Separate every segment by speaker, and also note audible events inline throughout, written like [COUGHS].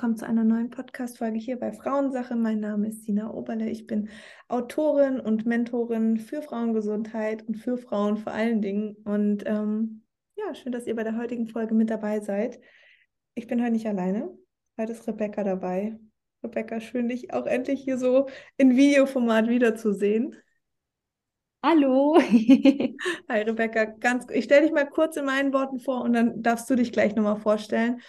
Speaker 1: willkommen zu einer neuen Podcast-Folge hier bei Frauensache. Mein Name ist Sina Oberle. Ich bin Autorin und Mentorin für Frauengesundheit und für Frauen vor allen Dingen. Und ähm, ja, schön, dass ihr bei der heutigen Folge mit dabei seid. Ich bin heute nicht alleine. Heute ist Rebecca dabei. Rebecca, schön, dich auch endlich hier so in Videoformat wiederzusehen.
Speaker 2: Hallo. [LAUGHS]
Speaker 1: Hi Rebecca, ganz, ich stelle dich mal kurz in meinen Worten vor und dann darfst du dich gleich nochmal vorstellen.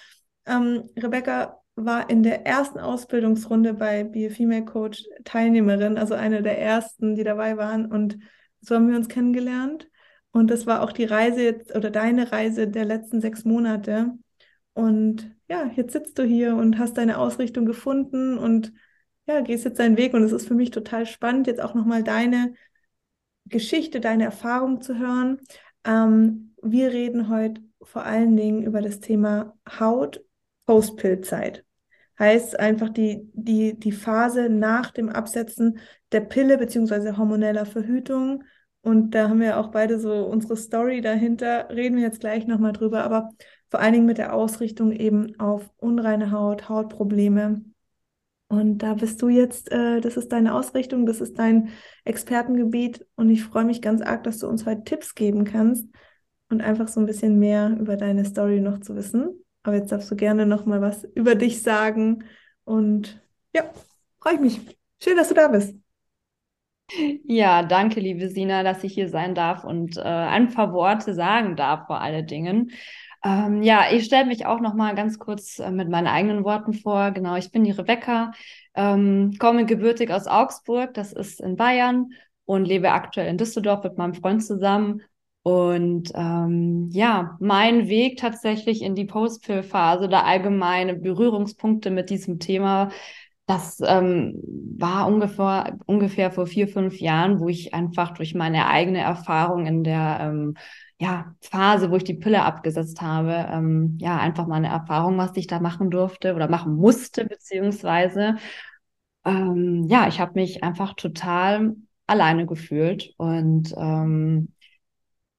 Speaker 1: Ähm, Rebecca war in der ersten Ausbildungsrunde bei Be a Female Coach Teilnehmerin, also eine der ersten, die dabei waren. Und so haben wir uns kennengelernt. Und das war auch die Reise jetzt oder deine Reise der letzten sechs Monate. Und ja, jetzt sitzt du hier und hast deine Ausrichtung gefunden und ja, gehst jetzt deinen Weg. Und es ist für mich total spannend, jetzt auch nochmal deine Geschichte, deine Erfahrung zu hören. Ähm, wir reden heute vor allen Dingen über das Thema Haut Post-Pill-Zeit. Heißt einfach die, die, die Phase nach dem Absetzen der Pille bzw. hormoneller Verhütung. Und da haben wir auch beide so unsere Story dahinter, reden wir jetzt gleich nochmal drüber, aber vor allen Dingen mit der Ausrichtung eben auf unreine Haut, Hautprobleme. Und da bist du jetzt, äh, das ist deine Ausrichtung, das ist dein Expertengebiet und ich freue mich ganz arg, dass du uns heute Tipps geben kannst und einfach so ein bisschen mehr über deine Story noch zu wissen. Aber jetzt darfst du gerne noch mal was über dich sagen. Und ja, freue ich mich. Schön, dass du da bist.
Speaker 2: Ja, danke, liebe Sina, dass ich hier sein darf und äh, ein paar Worte sagen darf vor allen Dingen. Ähm, ja, ich stelle mich auch noch mal ganz kurz äh, mit meinen eigenen Worten vor. Genau, ich bin die Rebecca, ähm, komme gebürtig aus Augsburg, das ist in Bayern und lebe aktuell in Düsseldorf mit meinem Freund zusammen und ähm, ja, mein Weg tatsächlich in die Post-Pill-Phase oder allgemeine Berührungspunkte mit diesem Thema, das ähm, war ungefähr, ungefähr vor vier, fünf Jahren, wo ich einfach durch meine eigene Erfahrung in der ähm, ja, Phase, wo ich die Pille abgesetzt habe, ähm, ja, einfach meine Erfahrung, was ich da machen durfte oder machen musste, beziehungsweise ähm, ja, ich habe mich einfach total alleine gefühlt und ähm,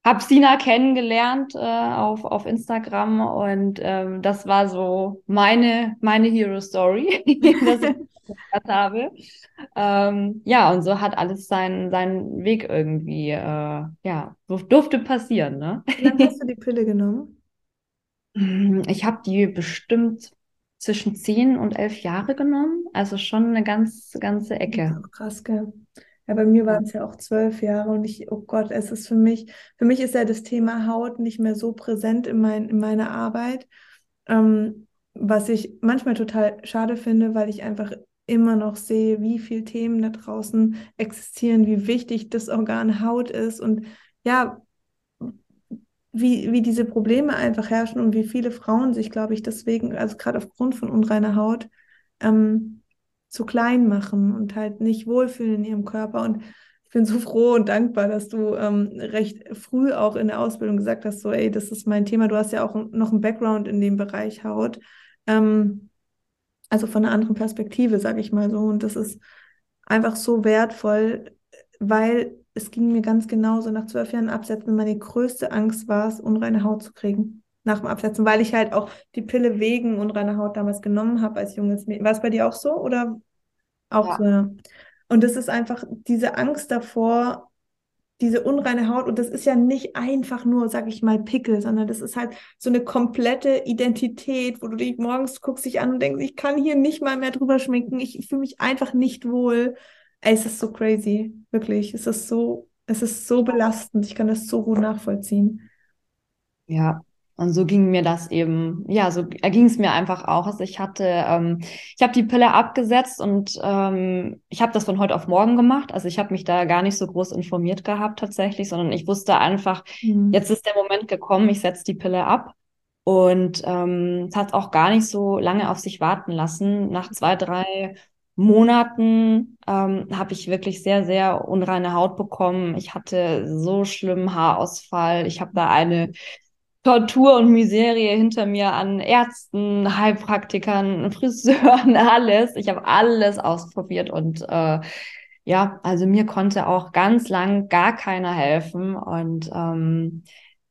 Speaker 2: habe Sina kennengelernt äh, auf, auf Instagram und ähm, das war so meine, meine Hero Story, dass [LAUGHS] ich [LAUGHS] gehört habe. Ähm, ja, und so hat alles seinen, seinen Weg irgendwie, äh, ja, durfte passieren. Ne?
Speaker 1: Wie lange hast du die Pille genommen? [LAUGHS]
Speaker 2: Ich habe die bestimmt zwischen zehn und elf Jahre genommen, also schon eine ganz, ganze Ecke.
Speaker 1: Krass, gell? Ja, bei mir waren es ja auch zwölf Jahre und ich, oh Gott, es ist für mich, für mich ist ja das Thema Haut nicht mehr so präsent in, mein, in meiner Arbeit, ähm, was ich manchmal total schade finde, weil ich einfach immer noch sehe, wie viele Themen da draußen existieren, wie wichtig das Organ Haut ist und ja, wie, wie diese Probleme einfach herrschen und wie viele Frauen sich, glaube ich, deswegen, also gerade aufgrund von unreiner Haut, ähm, zu klein machen und halt nicht wohlfühlen in ihrem Körper. Und ich bin so froh und dankbar, dass du ähm, recht früh auch in der Ausbildung gesagt hast, so, ey, das ist mein Thema. Du hast ja auch noch einen Background in dem Bereich Haut. Ähm, also von einer anderen Perspektive, sage ich mal so. Und das ist einfach so wertvoll, weil es ging mir ganz genauso. Nach zwölf Jahren Absetzen, meine größte Angst war es, unreine Haut zu kriegen nach dem Absetzen, weil ich halt auch die Pille wegen unreiner Haut damals genommen habe als junges Mädchen. War es bei dir auch so oder auch ja. so? Ja. Und das ist einfach diese Angst davor, diese unreine Haut. Und das ist ja nicht einfach nur, sag ich mal, Pickel, sondern das ist halt so eine komplette Identität, wo du dich morgens guckst dich an und denkst, ich kann hier nicht mal mehr drüber schminken. Ich, ich fühle mich einfach nicht wohl. Ey, es ist so crazy. Wirklich. Es ist so, es ist so belastend. Ich kann das so gut nachvollziehen.
Speaker 2: Ja, und so ging mir das eben, ja, so ging es mir einfach auch. Also ich hatte, ähm, ich habe die Pille abgesetzt und ähm, ich habe das von heute auf morgen gemacht. Also ich habe mich da gar nicht so groß informiert gehabt tatsächlich, sondern ich wusste einfach, mhm. jetzt ist der Moment gekommen, ich setze die Pille ab. Und ähm, es hat auch gar nicht so lange auf sich warten lassen. Nach zwei, drei Monaten ähm, habe ich wirklich sehr, sehr unreine Haut bekommen. Ich hatte so schlimmen Haarausfall. Ich habe da eine Tortur und Miserie hinter mir an Ärzten, Heilpraktikern, [LAUGHS] Friseuren, alles. Ich habe alles ausprobiert und äh, ja, also mir konnte auch ganz lang gar keiner helfen. Und ähm,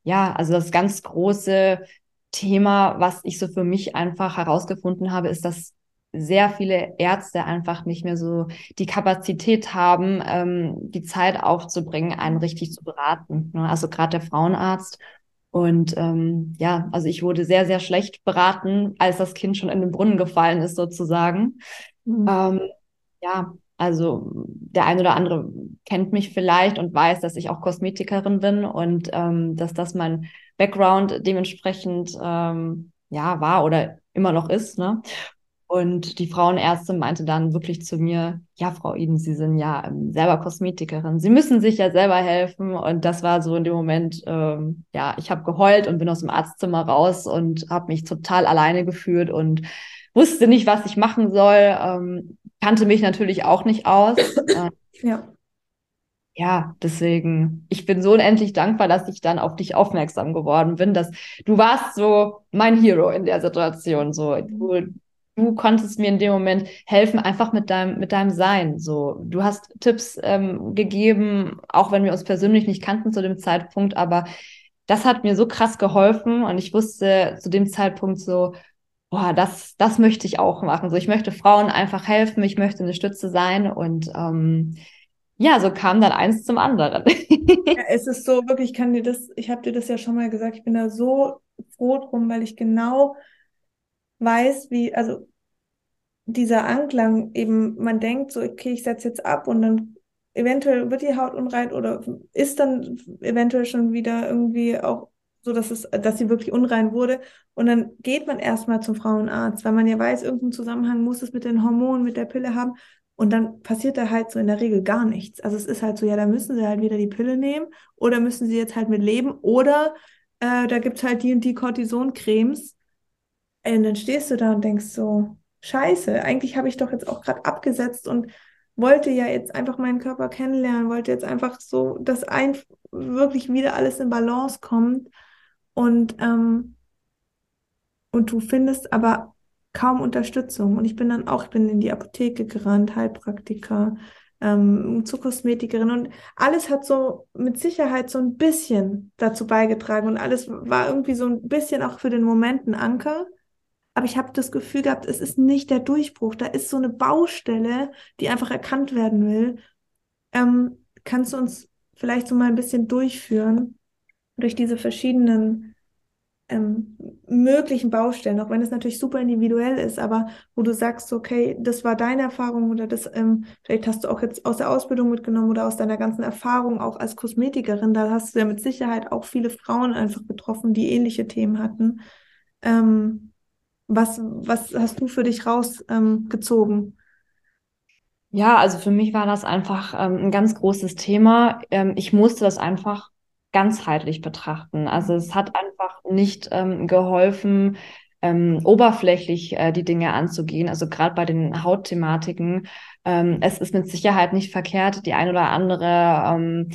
Speaker 2: ja, also das ganz große Thema, was ich so für mich einfach herausgefunden habe, ist, dass sehr viele Ärzte einfach nicht mehr so die Kapazität haben, ähm, die Zeit aufzubringen, einen richtig zu beraten. Ne? Also gerade der Frauenarzt. Und ähm, ja, also ich wurde sehr, sehr schlecht beraten, als das Kind schon in den Brunnen gefallen ist, sozusagen. Mhm. Ähm, ja, also der ein oder andere kennt mich vielleicht und weiß, dass ich auch Kosmetikerin bin und ähm, dass das mein Background dementsprechend ähm, ja war oder immer noch ist. Ne? Und die Frauenärztin meinte dann wirklich zu mir, ja, Frau Eden, Sie sind ja ähm, selber Kosmetikerin. Sie müssen sich ja selber helfen. Und das war so in dem Moment, ähm, ja, ich habe geheult und bin aus dem Arztzimmer raus und habe mich total alleine gefühlt und wusste nicht, was ich machen soll. Ähm, kannte mich natürlich auch nicht aus. [COUGHS] Äh, ja. Ja, deswegen, ich bin so unendlich dankbar, dass ich dann auf dich aufmerksam geworden bin, dass du warst so mein Hero in der Situation. So, du, du konntest mir in dem Moment helfen, einfach mit deinem, mit deinem Sein. So, du hast Tipps ähm, gegeben, auch wenn wir uns persönlich nicht kannten zu dem Zeitpunkt, aber das hat mir so krass geholfen und ich wusste zu dem Zeitpunkt so, boah, das, das möchte ich auch machen. So, ich möchte Frauen einfach helfen, ich möchte eine Stütze sein und ähm, ja, so kam dann eins zum anderen.
Speaker 1: ja, [LAUGHS] es ist so wirklich, ich kann dir das, ich habe dir das ja schon mal gesagt, ich bin da so froh drum, weil ich genau weiß, wie, also dieser Anklang eben, man denkt so, okay, ich setze jetzt ab und dann eventuell wird die Haut unrein oder ist dann eventuell schon wieder irgendwie auch so dass es, dass sie wirklich unrein wurde. Und dann geht man erstmal zum Frauenarzt, weil man ja weiß, irgendeinen Zusammenhang muss es mit den Hormonen, mit der Pille haben. Und dann passiert da halt so in der Regel gar nichts. Also es ist halt so, ja, da müssen sie halt wieder die Pille nehmen oder müssen sie jetzt halt mit leben oder äh, da gibt es halt die und die Cortisoncremes. Und dann stehst du da und denkst so, scheiße, eigentlich habe ich doch jetzt auch gerade abgesetzt und wollte ja jetzt einfach meinen Körper kennenlernen, wollte jetzt einfach so, dass ein wirklich wieder alles in Balance kommt. Und, ähm, und du findest aber kaum Unterstützung. Und ich bin dann auch, ich bin in die Apotheke gerannt, Heilpraktiker, ähm, zur Kosmetikerin und alles hat so mit Sicherheit so ein bisschen dazu beigetragen und alles war irgendwie so ein bisschen auch für den Moment ein Anker. Aber ich habe das Gefühl gehabt, es ist nicht der Durchbruch. Da ist so eine Baustelle, die einfach erkannt werden will. Ähm, kannst du uns vielleicht so mal ein bisschen durchführen? durch diese verschiedenen ähm, möglichen Baustellen, auch wenn es natürlich super individuell ist, aber wo du sagst, okay, das war deine Erfahrung oder das, ähm, vielleicht hast du auch jetzt aus der Ausbildung mitgenommen oder aus deiner ganzen Erfahrung auch als Kosmetikerin, da hast du ja mit Sicherheit auch viele Frauen einfach getroffen, die ähnliche Themen hatten. Ähm, was, was hast du für dich rausgezogen? Ähm,
Speaker 2: ja, also für mich war das einfach ähm, ein ganz großes Thema. Ähm, ich musste das einfach ganzheitlich betrachten. Also es hat einfach nicht ähm, geholfen, ähm, oberflächlich äh, die Dinge anzugehen. Also gerade bei den Hautthematiken. Ähm, es ist mit Sicherheit nicht verkehrt, die ein oder andere ähm,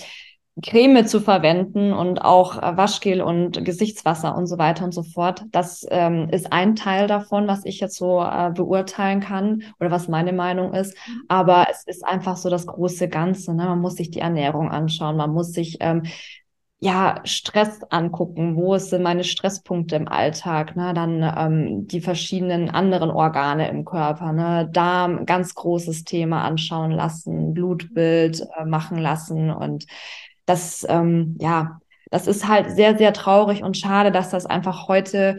Speaker 2: Creme zu verwenden und auch äh, Waschgel und Gesichtswasser und so weiter und so fort. Das ähm, ist ein Teil davon, was ich jetzt so äh, beurteilen kann oder was meine Meinung ist. Mhm. Aber es ist einfach so das große Ganze. Ne? Man muss sich die Ernährung anschauen, man muss sich ähm, ja, Stress angucken, wo sind meine Stresspunkte im Alltag, ne? dann ähm, die verschiedenen anderen Organe im Körper, ne? Darm, ganz großes Thema anschauen lassen, Blutbild äh, machen lassen und das, ähm, ja, das ist halt sehr, sehr traurig und schade, dass das einfach heute,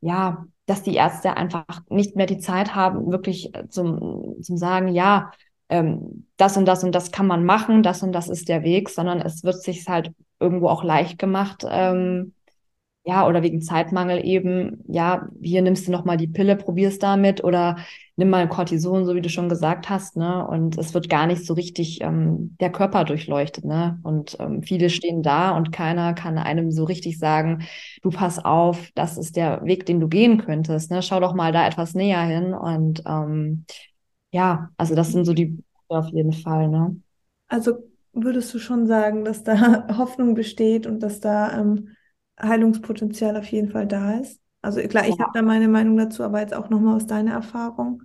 Speaker 2: ja, dass die Ärzte einfach nicht mehr die Zeit haben, wirklich zum, zum sagen, ja, ähm, das und das und das kann man machen, das und das ist der Weg, sondern es wird sich halt irgendwo auch leicht gemacht. Ähm, ja, oder wegen Zeitmangel eben, ja, hier nimmst du nochmal die Pille, probierst damit oder nimm mal Cortison, so wie du schon gesagt hast, ne? Und es wird gar nicht so richtig ähm, der Körper durchleuchtet, ne? Und ähm, viele stehen da und keiner kann einem so richtig sagen, du pass auf, das ist der Weg, den du gehen könntest, ne? Schau doch mal da etwas näher hin und ähm, ja, also das sind so die auf jeden Fall, ne?
Speaker 1: Also würdest du schon sagen, dass da [LAUGHS] Hoffnung besteht und dass da ähm, Heilungspotenzial auf jeden Fall da ist? Also klar, ich ja. habe da meine Meinung dazu, aber jetzt auch nochmal aus deiner Erfahrung.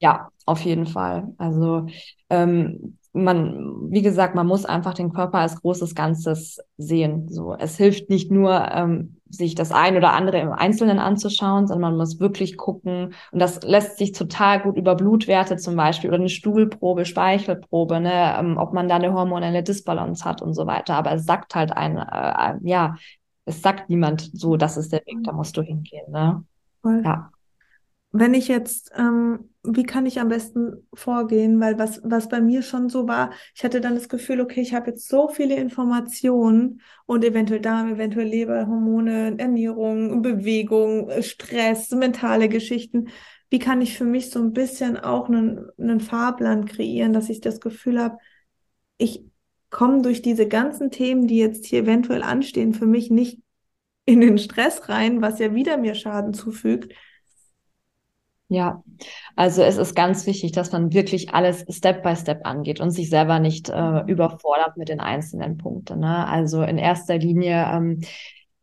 Speaker 2: Ja, auf jeden Fall. Also ähm, man, wie gesagt, man muss einfach den Körper als großes Ganzes sehen. So, es hilft nicht nur, ähm, sich das ein oder andere im Einzelnen anzuschauen, sondern man muss wirklich gucken. Und das lässt sich total gut über Blutwerte zum Beispiel oder eine Stuhlprobe, Speichelprobe, ne, ähm, ob man da eine hormonelle Disbalance hat und so weiter. Aber es sagt halt ein, äh, ja, es sagt niemand so, das ist der Weg, da musst du hingehen. Ne?
Speaker 1: Voll. Ja. Wenn ich jetzt, ähm, wie kann ich am besten vorgehen? Weil was, was bei mir schon so war, ich hatte dann das Gefühl, okay, ich habe jetzt so viele Informationen und eventuell Darm, eventuell Leber, Hormone, Ernährung, Bewegung, Stress, mentale Geschichten. Wie kann ich für mich so ein bisschen auch einen, einen Fahrplan kreieren, dass ich das Gefühl habe, ich komme durch diese ganzen Themen, die jetzt hier eventuell anstehen, für mich nicht in den Stress rein, was ja wieder mir Schaden zufügt,
Speaker 2: ja, also es ist ganz wichtig, dass man wirklich alles Step by Step angeht und sich selber nicht äh, überfordert mit den einzelnen Punkten. Ne? Also in erster Linie ähm,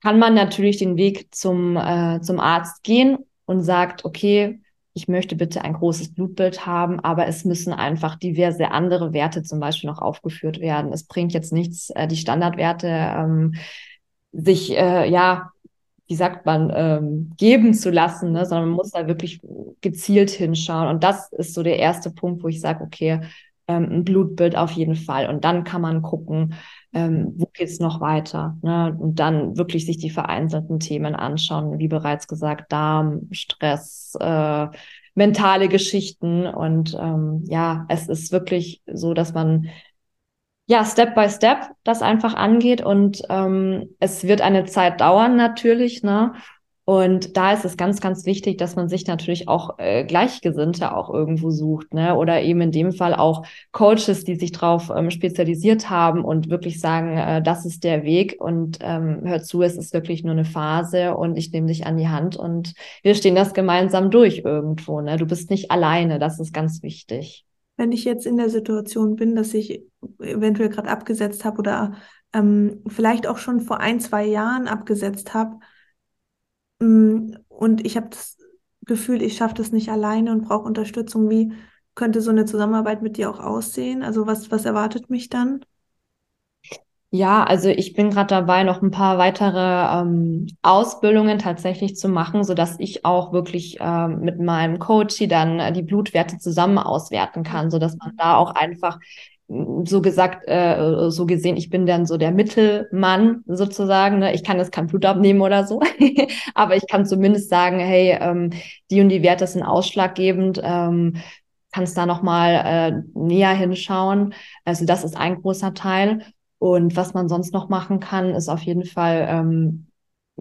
Speaker 2: kann man natürlich den Weg zum, äh, zum Arzt gehen und sagt, okay, ich möchte bitte ein großes Blutbild haben, aber es müssen einfach diverse andere Werte zum Beispiel noch aufgeführt werden. Es bringt jetzt nichts, äh, die Standardwerte ähm, sich äh, ja wie sagt man, ähm, geben zu lassen, ne? sondern man muss da wirklich gezielt hinschauen. Und das ist so der erste Punkt, wo ich sage, okay, ein Blutbild auf jeden Fall. Und dann kann man gucken, ähm, wo geht's noch weiter. Ne? Und dann wirklich sich die vereinzelten Themen anschauen, wie bereits gesagt, Darm, Stress, äh, mentale Geschichten. Und ähm, ja, es ist wirklich so, dass man ja, Step by Step das einfach angeht. Und ähm, es wird eine Zeit dauern natürlich, ne? Und da ist es ganz, ganz wichtig, dass man sich natürlich auch äh, Gleichgesinnte auch irgendwo sucht, ne? Oder eben in dem Fall auch Coaches, die sich darauf ähm, spezialisiert haben und wirklich sagen, äh, das ist der Weg und ähm, hör zu, es ist wirklich nur eine Phase und ich nehme dich an die Hand und wir stehen das gemeinsam durch irgendwo, ne? Du bist nicht alleine, das ist ganz wichtig
Speaker 1: wenn ich jetzt in der Situation bin, dass ich eventuell gerade abgesetzt habe oder ähm, vielleicht auch schon vor ein, zwei Jahren abgesetzt habe und ich habe das Gefühl, ich schaffe das nicht alleine und brauche Unterstützung, wie könnte so eine Zusammenarbeit mit dir auch aussehen? Also was, was erwartet mich dann?
Speaker 2: Ja, also ich bin gerade dabei, noch ein paar weitere ähm, Ausbildungen tatsächlich zu machen, so dass ich auch wirklich ähm, mit meinem Coach dann äh, die Blutwerte zusammen auswerten kann, so dass man da auch einfach mm, so gesagt, äh, so gesehen, ich bin dann so der Mittelmann sozusagen. Ne? Ich kann jetzt kein Blut abnehmen oder so, [LAUGHS] aber ich kann zumindest sagen, hey, ähm, die und die Werte sind ausschlaggebend. Ähm, kannst da noch mal äh, näher hinschauen. Also das ist ein großer Teil. Und was man sonst noch machen kann, ist auf jeden Fall, ähm,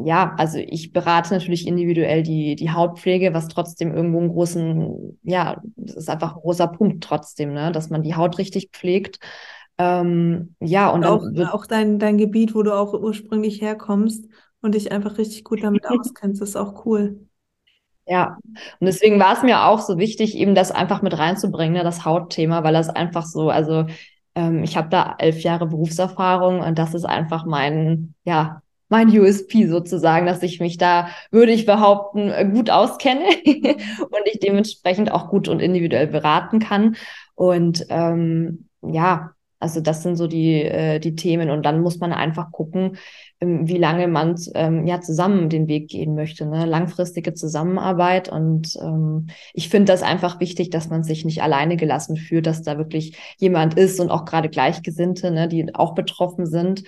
Speaker 2: ja, also ich berate natürlich individuell die, die Hautpflege, was trotzdem irgendwo einen großen, ja, das ist einfach ein großer Punkt trotzdem, ne, dass man die Haut richtig pflegt. Ähm, ja, und
Speaker 1: auch, auch dein, dein Gebiet, wo du auch ursprünglich herkommst und dich einfach richtig gut damit [LAUGHS] auskennst, ist auch cool.
Speaker 2: Ja, und deswegen war es mir auch so wichtig, eben das einfach mit reinzubringen, ne, das Hautthema, weil das einfach so, also ähm, ich habe da elf Jahre Berufserfahrung und das ist einfach mein, ja, mein USP sozusagen, dass ich mich da, würde ich behaupten, äh, gut auskenne [LAUGHS] und ich dementsprechend auch gut und individuell beraten kann. Und ähm, ja, also das sind so die, äh, die Themen. Und dann muss man einfach gucken, ähm, wie lange man ähm, ja zusammen den Weg gehen möchte. Ne? Langfristige Zusammenarbeit. Und ähm, ich finde das einfach wichtig, dass man sich nicht alleine gelassen fühlt, dass da wirklich jemand ist und auch gerade Gleichgesinnte, ne, die auch betroffen sind,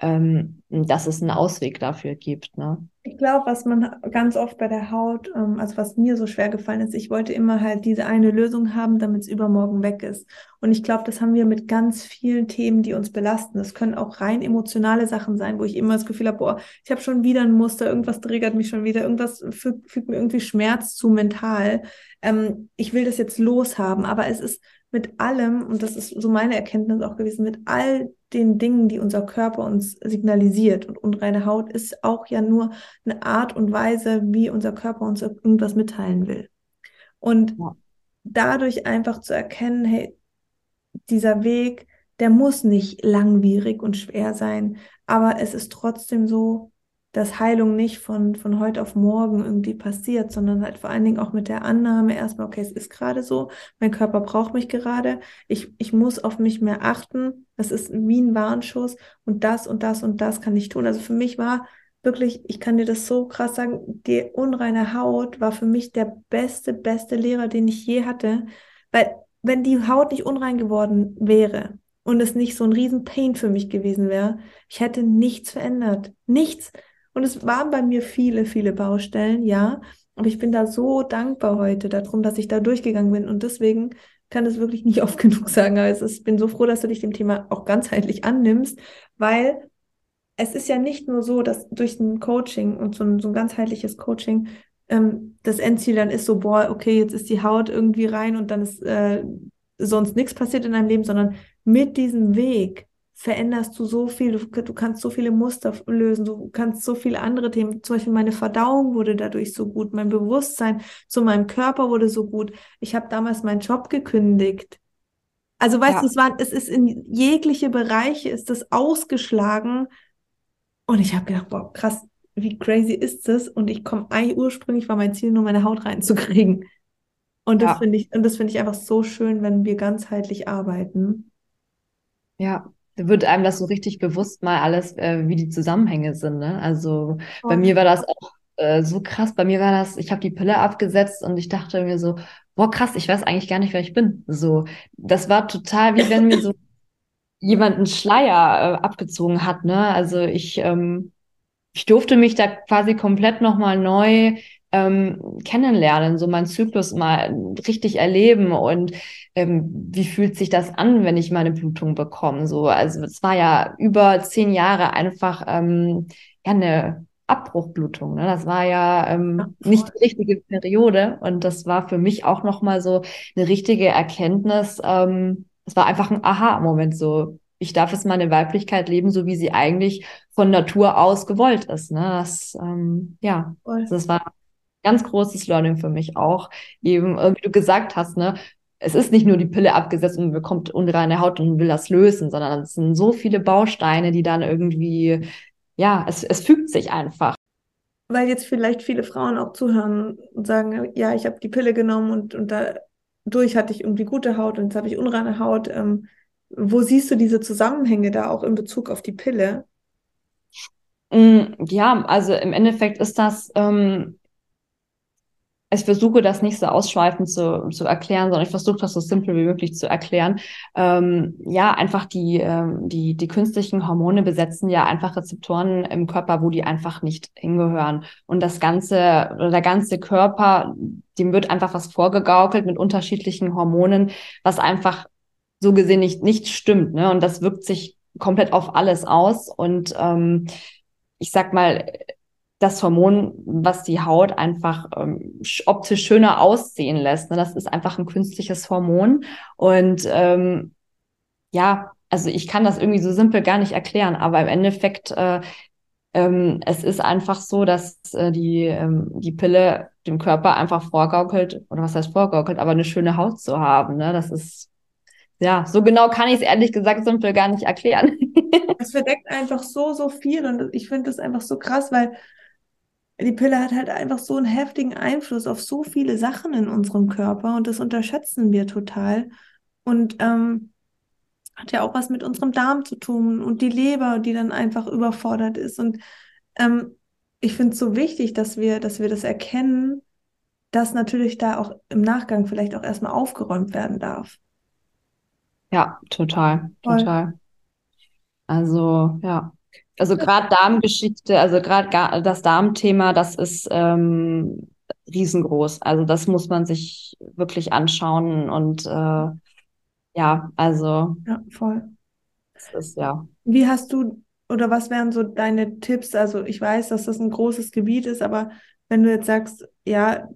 Speaker 2: ähm, dass es einen Ausweg dafür gibt. Ne?
Speaker 1: Ich glaube, was man ganz oft bei der Haut, ähm, also was mir so schwer gefallen ist, ich wollte immer halt diese eine Lösung haben, damit es übermorgen weg ist. Und ich glaube, das haben wir mit ganz vielen Themen, die uns belasten. Das können auch rein emotionale Sachen sein, wo ich immer das Gefühl habe, boah, ich habe schon wieder ein Muster, irgendwas triggert mich schon wieder, irgendwas fügt, fügt mir irgendwie Schmerz zu mental. Ähm, ich will das jetzt loshaben, aber es ist mit allem, und das ist so meine Erkenntnis auch gewesen, mit all den Dingen, die unser Körper uns signalisiert. Und unreine Haut ist auch ja nur eine Art und Weise, wie unser Körper uns irgendwas mitteilen will. Und ja. dadurch einfach zu erkennen, hey, dieser Weg, der muss nicht langwierig und schwer sein, aber es ist trotzdem so, dass Heilung nicht von, von heute auf morgen irgendwie passiert, sondern halt vor allen Dingen auch mit der Annahme erstmal, okay, es ist gerade so, mein Körper braucht mich gerade, ich, ich muss auf mich mehr achten, das ist wie ein Warnschuss und das und das und das kann ich tun. Also für mich war wirklich, ich kann dir das so krass sagen, die unreine Haut war für mich der beste, beste Lehrer, den ich je hatte. Weil wenn die Haut nicht unrein geworden wäre und es nicht so ein riesen Pain für mich gewesen wäre, ich hätte nichts verändert. Nichts. Und es waren bei mir viele, viele Baustellen, ja. Aber ich bin da so dankbar heute darum, dass ich da durchgegangen bin. Und deswegen kann es wirklich nicht [LAUGHS] oft genug sagen. Also ich bin so froh, dass du dich dem Thema auch ganzheitlich annimmst, weil es ist ja nicht nur so, dass durch ein Coaching und so ein, so ein ganzheitliches Coaching ähm, das Endziel dann ist so, boah, okay, jetzt ist die Haut irgendwie rein und dann ist äh, sonst nichts passiert in deinem Leben, sondern mit diesem Weg veränderst du so viel, du, du, kannst so viele Muster lösen, du kannst so viele andere Themen, zum Beispiel meine Verdauung wurde dadurch so gut, mein Bewusstsein zu meinem Körper wurde so gut. Ich habe damals meinen Job gekündigt. Also weißt ja. du, es war, es ist in jegliche Bereiche ist das ausgeschlagen und ich habe gedacht, boah, krass, wie crazy ist das? Und ich komme eigentlich ursprünglich war mein Ziel nur meine Haut reinzukriegen. Und das ja. finde ich, und das finde ich einfach so schön, wenn wir ganzheitlich arbeiten.
Speaker 2: Ja, wird einem das so richtig bewusst mal alles, äh, wie die Zusammenhänge sind. Ne? Also oh. bei mir war das auch äh, so krass. Bei mir war das, ich habe die Pille abgesetzt und ich dachte mir so, boah, krass, ich weiß eigentlich gar nicht, wer ich bin. So, das war total wie wenn mir so [LAUGHS] jemand einen Schleier äh, abgezogen hat. Ne? Also ich, ähm, ich durfte mich da quasi komplett nochmal neu ähm, kennenlernen, so meinen Zyklus mal richtig erleben und ähm, wie fühlt sich das an, wenn ich meine Blutung bekomme. So, also es war ja über zehn Jahre einfach ähm, ja eine Abbruchblutung. Ne? Das war ja ähm, nicht die richtige Periode und das war für mich auch nochmal so eine richtige Erkenntnis. Ähm, es war einfach ein Aha-Moment so. Ich darf jetzt meine Weiblichkeit leben, so wie sie eigentlich von Natur aus gewollt ist. Ne? Das, ähm, ja, das war ganz großes Learning für mich auch. Eben, äh, wie du gesagt hast, ne, es ist nicht nur die Pille abgesetzt und bekommt unreine Haut und will das lösen, sondern es sind so viele Bausteine, die dann irgendwie, ja, es, es fügt sich einfach.
Speaker 1: Weil jetzt vielleicht viele Frauen auch zuhören und sagen, ja, ich habe die Pille genommen und, und dadurch hatte ich irgendwie gute Haut und jetzt habe ich unreine Haut. Ähm, wo siehst du diese Zusammenhänge da auch in Bezug auf die Pille?
Speaker 2: Mm, ja, also im Endeffekt ist das ähm, ich versuche das nicht so ausschweifend zu, zu erklären, sondern ich versuche das so simpel wie möglich zu erklären. Ähm, ja, einfach die, ähm, die, die künstlichen Hormone besetzen ja einfach Rezeptoren im Körper, wo die einfach nicht hingehören. Und das ganze, der ganze Körper, dem wird einfach was vorgegaukelt mit unterschiedlichen Hormonen, was einfach so gesehen nicht, nicht stimmt. Ne? Und das wirkt sich komplett auf alles aus. Und ähm, ich sag mal, das Hormon, was die Haut einfach ähm, optisch schöner aussehen lässt. Ne? Das ist einfach ein künstliches Hormon. Und ähm, ja, also ich kann das irgendwie so simpel gar nicht erklären, aber im Endeffekt, äh, ähm, es ist einfach so, dass äh, die, ähm, die Pille dem Körper einfach vorgaukelt, oder was heißt vorgaukelt, aber eine schöne Haut zu haben. Ne? Das ist, ja, so genau kann ich es ehrlich gesagt simpel gar nicht erklären. [LAUGHS]
Speaker 1: Es verdeckt einfach so, so viel und ich finde das einfach so krass, weil die Pille hat halt einfach so einen heftigen Einfluss auf so viele Sachen in unserem Körper und das unterschätzen wir total. Und ähm, hat ja auch was mit unserem Darm zu tun und die Leber, die dann einfach überfordert ist. Und ähm, ich finde es so wichtig, dass wir, dass wir das erkennen, dass natürlich da auch im Nachgang vielleicht auch erstmal aufgeräumt werden darf.
Speaker 2: Ja, total, Voll. total. Also, ja. Also gerade Darmgeschichte, also gerade das Darmthema, das ist ähm, riesengroß. Also das muss man sich wirklich anschauen und äh, ja, also
Speaker 1: ja, voll.
Speaker 2: Das ist ja.
Speaker 1: Wie hast du oder was wären so deine Tipps? Also ich weiß, dass das ein großes Gebiet ist, aber wenn du jetzt sagst, ja,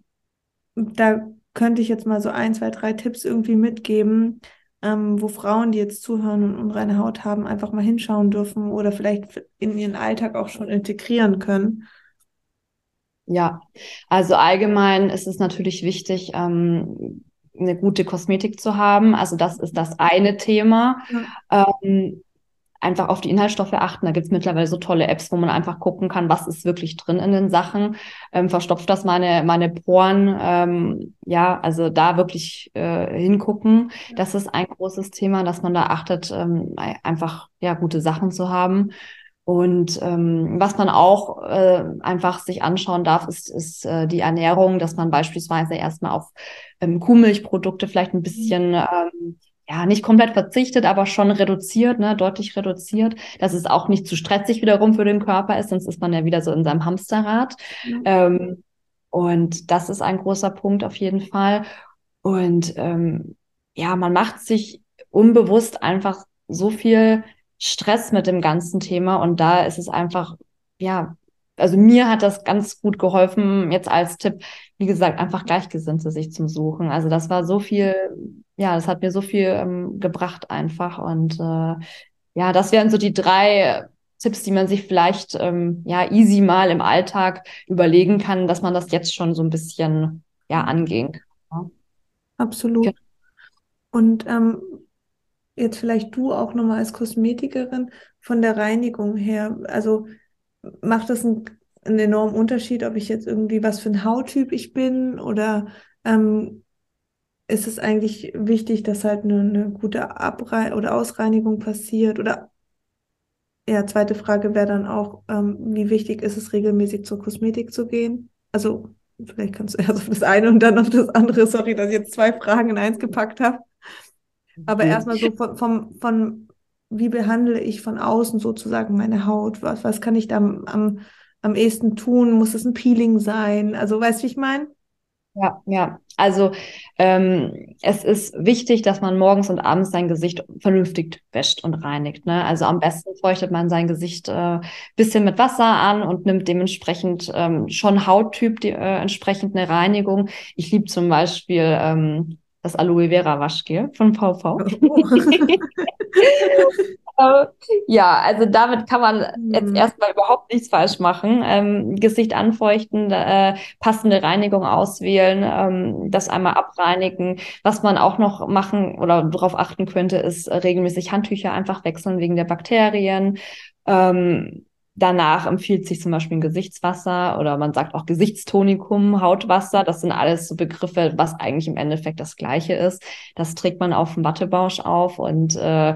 Speaker 1: da könnte ich jetzt mal so ein, zwei, drei Tipps irgendwie mitgeben, ähm, wo Frauen, die jetzt zuhören und unreine Haut haben, einfach mal hinschauen dürfen oder vielleicht in ihren Alltag auch schon integrieren können?
Speaker 2: Ja, also allgemein ist es natürlich wichtig, ähm, eine gute Kosmetik zu haben. Also das ist das eine Thema. Ja. Ähm, einfach auf die Inhaltsstoffe achten. Da gibt es mittlerweile so tolle Apps, wo man einfach gucken kann, was ist wirklich drin in den Sachen. Ähm, verstopft das meine, meine Poren? Ähm, ja, also da wirklich äh, hingucken. Das ist ein großes Thema, dass man da achtet, ähm, einfach ja gute Sachen zu haben. Und ähm, was man auch äh, einfach sich anschauen darf, ist, ist äh, die Ernährung, dass man beispielsweise erstmal auf ähm, Kuhmilchprodukte vielleicht ein bisschen ähm, ja, nicht komplett verzichtet, aber schon reduziert, ne, deutlich reduziert, dass es auch nicht zu stressig wiederum für den Körper ist, sonst ist man ja wieder so in seinem Hamsterrad. Mhm. Ähm, und das ist ein großer Punkt auf jeden Fall. Und ähm, ja, man macht sich unbewusst einfach so viel Stress mit dem ganzen Thema und da ist es einfach, ja, also mir hat das ganz gut geholfen, jetzt als Tipp, wie gesagt, einfach Gleichgesinnte sich zum Suchen. Also das war so viel, ja, das hat mir so viel ähm, gebracht einfach. Und äh, ja, das wären so die drei Tipps, die man sich vielleicht ähm, ja easy mal im Alltag überlegen kann, dass man das jetzt schon so ein bisschen ja angehen kann.
Speaker 1: Absolut. Genau. Und ähm, jetzt vielleicht du auch nochmal als Kosmetikerin von der Reinigung her. Also macht das einen, einen enormen Unterschied, ob ich jetzt irgendwie was für ein Hauttyp ich bin oder ähm, ist es eigentlich wichtig, dass halt eine, eine gute Abrei oder Ausreinigung passiert? Oder ja, zweite Frage wäre dann auch, ähm, wie wichtig ist es regelmäßig zur Kosmetik zu gehen? Also vielleicht kannst du [LAUGHS] erst auf das eine und dann auf das andere. Sorry, dass ich jetzt zwei Fragen in eins gepackt habe. Aber erstmal so von, von, von wie behandle ich von außen sozusagen meine Haut? Was, was kann ich da am, am, am ehesten tun? Muss es ein Peeling sein? Also, weißt du, wie ich meine?
Speaker 2: Ja, ja. Also ähm, es ist wichtig, dass man morgens und abends sein Gesicht vernünftig wäscht und reinigt. Ne? Also am besten feuchtet man sein Gesicht äh, bisschen mit Wasser an und nimmt dementsprechend ähm, schon Hauttyp die, äh, entsprechend eine Reinigung. Ich liebe zum Beispiel ähm, das Aloe Vera Waschgel von VV. Oh. [LAUGHS] [LAUGHS] [LAUGHS] ja, also damit kann man jetzt mhm. erstmal überhaupt nichts falsch machen. Ähm, Gesicht anfeuchten, äh, passende Reinigung auswählen, ähm, das einmal abreinigen. Was man auch noch machen oder darauf achten könnte, ist regelmäßig Handtücher einfach wechseln wegen der Bakterien. Ähm, Danach empfiehlt sich zum Beispiel ein Gesichtswasser oder man sagt auch Gesichtstonikum, Hautwasser. Das sind alles so Begriffe, was eigentlich im Endeffekt das Gleiche ist. Das trägt man auf dem Wattebausch auf und äh,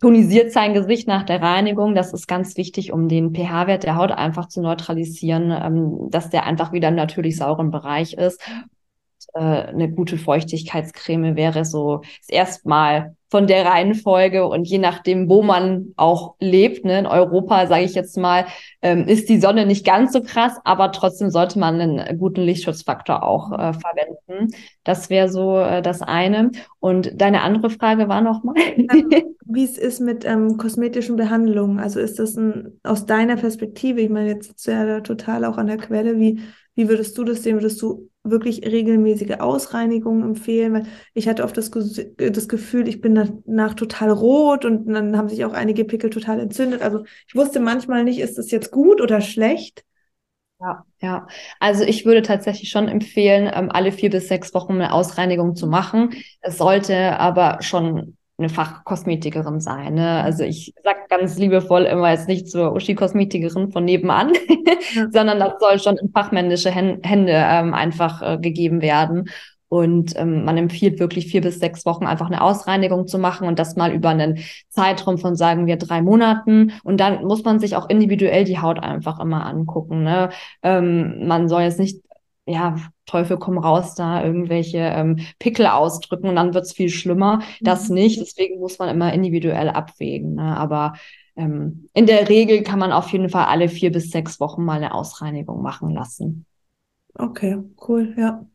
Speaker 2: tonisiert sein Gesicht nach der Reinigung. Das ist ganz wichtig, um den pH-Wert der Haut einfach zu neutralisieren, ähm, dass der einfach wieder im natürlich sauren Bereich ist. Äh, eine gute Feuchtigkeitscreme wäre so das erste Mal von der Reihenfolge und je nachdem, wo man auch lebt, ne, in Europa, sage ich jetzt mal, ähm, ist die Sonne nicht ganz so krass, aber trotzdem sollte man einen guten Lichtschutzfaktor auch äh, verwenden. Das wäre so äh, das eine. Und deine andere Frage war nochmal?
Speaker 1: Ähm, [LAUGHS] wie es ist mit ähm, kosmetischen Behandlungen. Also ist das ein, aus deiner Perspektive, ich meine, jetzt sitzt du ja da total auch an der Quelle, wie, wie würdest du das sehen? Würdest du wirklich regelmäßige Ausreinigungen empfehlen, weil ich hatte oft das, das Gefühl, ich bin danach total rot und dann haben sich auch einige Pickel total entzündet. Also ich wusste manchmal nicht, ist das jetzt gut oder schlecht.
Speaker 2: Ja, ja. Also ich würde tatsächlich schon empfehlen, ähm, alle vier bis sechs Wochen eine Ausreinigung zu machen. Es sollte aber schon eine Fachkosmetikerin sein. Ne? Also ich sag ganz liebevoll immer jetzt nicht zur Uschi-Kosmetikerin von nebenan, [LAUGHS] ja. sondern das soll schon in fachmännische Hände ähm, einfach äh, gegeben werden. Und ähm, man empfiehlt wirklich vier bis sechs Wochen einfach eine Ausreinigung zu machen und das mal über einen Zeitraum von, sagen wir, drei Monaten. Und dann muss man sich auch individuell die Haut einfach immer angucken. Ne? Ähm, man soll jetzt nicht ja, Teufel komm raus, da irgendwelche ähm, Pickel ausdrücken und dann wird's viel schlimmer. Das mhm. nicht. Deswegen muss man immer individuell abwägen. Ne? Aber ähm, in der Regel kann man auf jeden Fall alle vier bis sechs Wochen mal eine Ausreinigung machen lassen.
Speaker 1: Okay, cool, ja.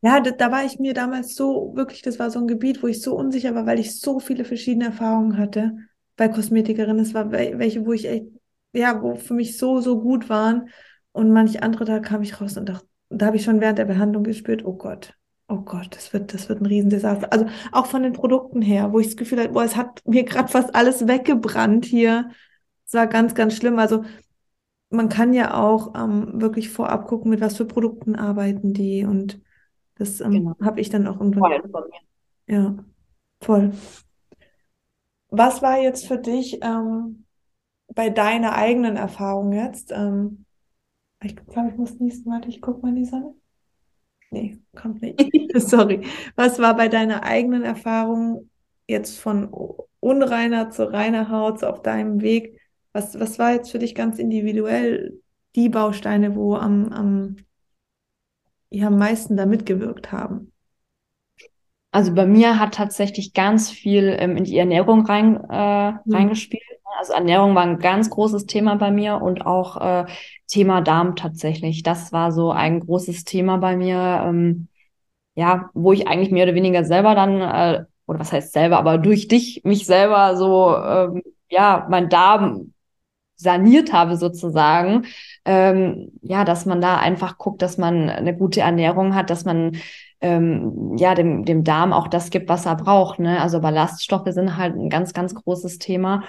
Speaker 1: Ja, da, da war ich mir damals so, wirklich, das war so ein Gebiet, wo ich so unsicher war, weil ich so viele verschiedene Erfahrungen hatte bei Kosmetikerinnen. Es war welche, wo ich echt, ja, wo für mich so, so gut waren. Und manche andere, da kam ich raus und dachte, da habe ich schon während der Behandlung gespürt, oh Gott, oh Gott, das wird, das wird ein Riesendesaster. Also auch von den Produkten her, wo ich das Gefühl hatte, boah, es hat mir gerade fast alles weggebrannt hier. Es war ganz, ganz schlimm. Also man kann ja auch ähm, wirklich vorab gucken, mit was für Produkten arbeiten die. Und das ähm, genau. habe ich dann auch irgendwann. Voll ja, voll. Was war jetzt für dich ähm, bei deiner eigenen Erfahrung jetzt? Ähm, ich glaube, ich muss niesen. Warte, ich gucke mal in die Sonne. Nee, kommt nicht. [LAUGHS] Sorry. Was war bei deiner eigenen Erfahrung jetzt von unreiner zu reiner Haut auf deinem Weg? Was, was war jetzt für dich ganz individuell die Bausteine, wo am, am, ja, am meisten da mitgewirkt haben?
Speaker 2: Also bei mir hat tatsächlich ganz viel ähm, in die Ernährung rein, äh, mhm. reingespielt. Also Ernährung war ein ganz großes Thema bei mir und auch äh, Thema Darm tatsächlich. Das war so ein großes Thema bei mir, ähm, ja, wo ich eigentlich mehr oder weniger selber dann, äh, oder was heißt selber, aber durch dich mich selber so, ähm, ja, mein Darm saniert habe sozusagen. Ähm, ja, dass man da einfach guckt, dass man eine gute Ernährung hat, dass man ähm, ja dem, dem Darm auch das gibt, was er braucht. Ne? Also Ballaststoffe sind halt ein ganz, ganz großes Thema.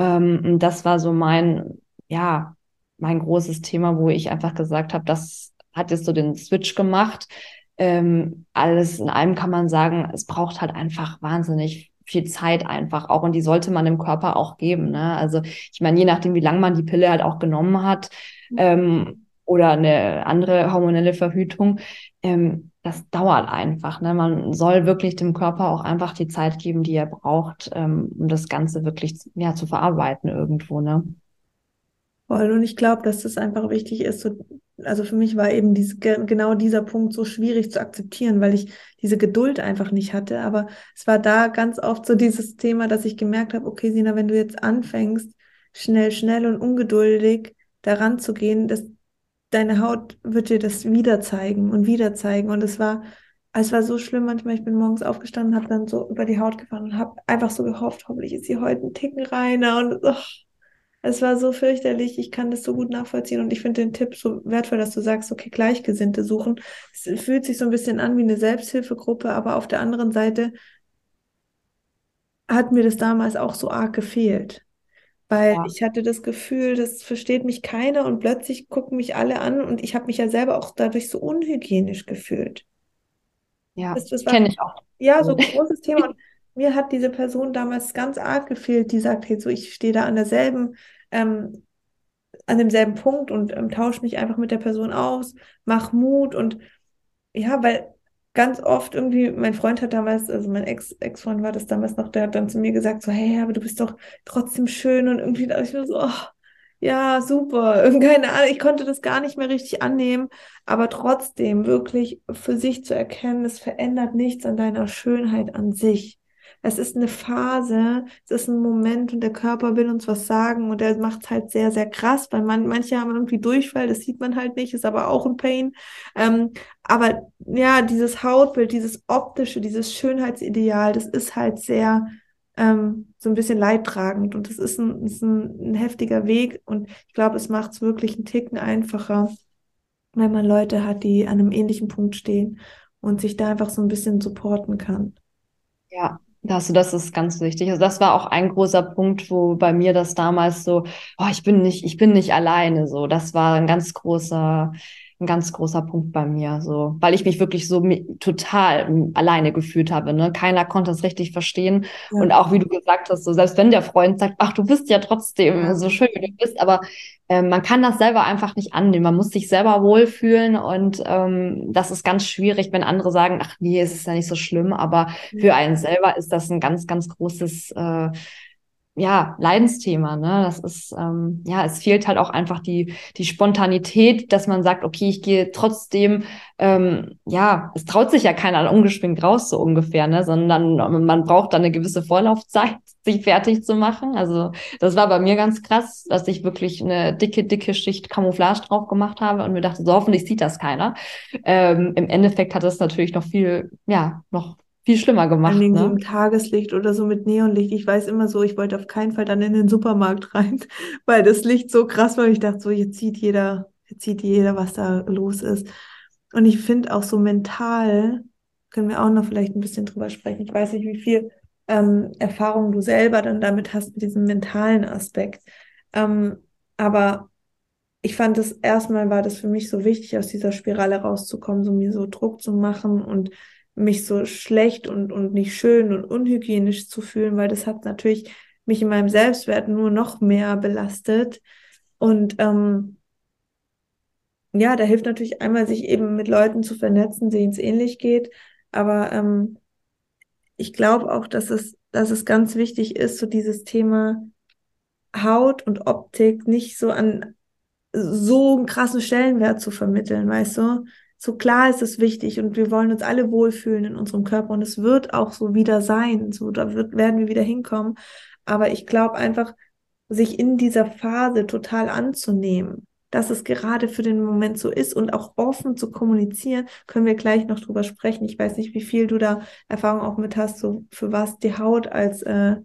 Speaker 2: Ähm, das war so mein, ja, mein großes Thema, wo ich einfach gesagt habe, das hat jetzt so den Switch gemacht. Ähm, alles in allem kann man sagen, es braucht halt einfach wahnsinnig viel Zeit einfach auch und die sollte man dem Körper auch geben. Ne? Also ich meine, je nachdem, wie lange man die Pille halt auch genommen hat ähm, oder eine andere hormonelle Verhütung, ähm, das dauert einfach. Ne? Man soll wirklich dem Körper auch einfach die Zeit geben, die er braucht, ähm, um das Ganze wirklich ja, zu verarbeiten irgendwo. Ne?
Speaker 1: Voll. Und ich glaube, dass das einfach wichtig ist. So, also für mich war eben diese, genau dieser Punkt so schwierig zu akzeptieren, weil ich diese Geduld einfach nicht hatte. Aber es war da ganz oft so dieses Thema, dass ich gemerkt habe, okay, Sina, wenn du jetzt anfängst, schnell, schnell und ungeduldig daran zu gehen, dass deine Haut wird dir das wieder zeigen und wieder zeigen. Und es war, es war so schlimm manchmal. Ich bin morgens aufgestanden, habe dann so über die Haut gefahren und habe einfach so gehofft, hoffentlich ist sie heute ein Ticken reiner. Und oh, es war so fürchterlich. Ich kann das so gut nachvollziehen. Und ich finde den Tipp so wertvoll, dass du sagst, okay, Gleichgesinnte suchen. Es fühlt sich so ein bisschen an wie eine Selbsthilfegruppe, aber auf der anderen Seite hat mir das damals auch so arg gefehlt. Weil ja. ich hatte das Gefühl, das versteht mich keiner und plötzlich gucken mich alle an und ich habe mich ja selber auch dadurch so unhygienisch gefühlt.
Speaker 2: Ja, das, das kenne ich auch.
Speaker 1: Ja, so ein großes Thema. Und mir hat diese Person damals ganz arg gefehlt, die sagt, hey, so ich stehe da an derselben, ähm, an demselben Punkt und ähm, tausche mich einfach mit der Person aus, mach Mut und ja, weil ganz oft irgendwie, mein Freund hat damals, also mein Ex, Ex-Freund war das damals noch, der hat dann zu mir gesagt, so, hey, aber du bist doch trotzdem schön und irgendwie dachte ich mir so, oh, ja, super, [LAUGHS] keine Ahnung, ich konnte das gar nicht mehr richtig annehmen, aber trotzdem wirklich für sich zu erkennen, es verändert nichts an deiner Schönheit an sich. Es ist eine Phase, es ist ein Moment und der Körper will uns was sagen und der macht es halt sehr, sehr krass, weil man, manche haben irgendwie Durchfall, das sieht man halt nicht, ist aber auch ein Pain. Ähm, aber ja, dieses Hautbild, dieses optische, dieses Schönheitsideal, das ist halt sehr ähm, so ein bisschen leidtragend und das ist ein, ist ein, ein heftiger Weg und ich glaube, es macht es wirklich einen Ticken einfacher, wenn man Leute hat, die an einem ähnlichen Punkt stehen und sich da einfach so ein bisschen supporten kann.
Speaker 2: Ja, das, das ist ganz wichtig. Also das war auch ein großer Punkt, wo bei mir das damals so, oh, ich bin nicht, ich bin nicht alleine. So, das war ein ganz großer, ein ganz großer Punkt bei mir, so, weil ich mich wirklich so total alleine gefühlt habe. Ne? Keiner konnte es richtig verstehen. Ja. Und auch wie du gesagt hast, so selbst wenn der Freund sagt, ach, du bist ja trotzdem ja. so schön, wie du bist, aber äh, man kann das selber einfach nicht annehmen. Man muss sich selber wohlfühlen und ähm, das ist ganz schwierig, wenn andere sagen, ach nee, es ist ja nicht so schlimm, aber ja. für einen selber ist das ein ganz, ganz großes äh, ja, Leidensthema, ne? Das ist, ähm, ja, es fehlt halt auch einfach die, die Spontanität, dass man sagt, okay, ich gehe trotzdem, ähm, ja, es traut sich ja keiner ungeschminkt raus, so ungefähr, ne? Sondern man braucht dann eine gewisse Vorlaufzeit, [LAUGHS] sich fertig zu machen. Also das war bei mir ganz krass, dass ich wirklich eine dicke, dicke Schicht Camouflage drauf gemacht habe und mir dachte, so hoffentlich sieht das keiner. Ähm, Im Endeffekt hat es natürlich noch viel, ja, noch viel schlimmer gemacht.
Speaker 1: An
Speaker 2: ne?
Speaker 1: so im Tageslicht oder so mit Neonlicht. Ich weiß immer so, ich wollte auf keinen Fall dann in den Supermarkt [LAUGHS] rein, weil das Licht so krass war. Ich dachte so, jetzt sieht jeder, jetzt sieht jeder, was da los ist. Und ich finde auch so mental, können wir auch noch vielleicht ein bisschen drüber sprechen. Ich weiß nicht, wie viel ähm, Erfahrung du selber dann damit hast mit diesem mentalen Aspekt. Ähm, aber ich fand es erstmal war das für mich so wichtig, aus dieser Spirale rauszukommen, so mir so Druck zu machen und mich so schlecht und, und nicht schön und unhygienisch zu fühlen, weil das hat natürlich mich in meinem Selbstwert nur noch mehr belastet. Und ähm, ja, da hilft natürlich einmal, sich eben mit Leuten zu vernetzen, denen es ähnlich geht. Aber ähm, ich glaube auch, dass es, dass es ganz wichtig ist, so dieses Thema Haut und Optik nicht so an so einen krassen Stellenwert zu vermitteln, weißt du? So klar ist es wichtig und wir wollen uns alle wohlfühlen in unserem Körper und es wird auch so wieder sein, so da wird, werden wir wieder hinkommen. Aber ich glaube einfach, sich in dieser Phase total anzunehmen, dass es gerade für den Moment so ist und auch offen zu kommunizieren, können wir gleich noch drüber sprechen. Ich weiß nicht, wie viel du da Erfahrung auch mit hast, so für was die Haut als äh,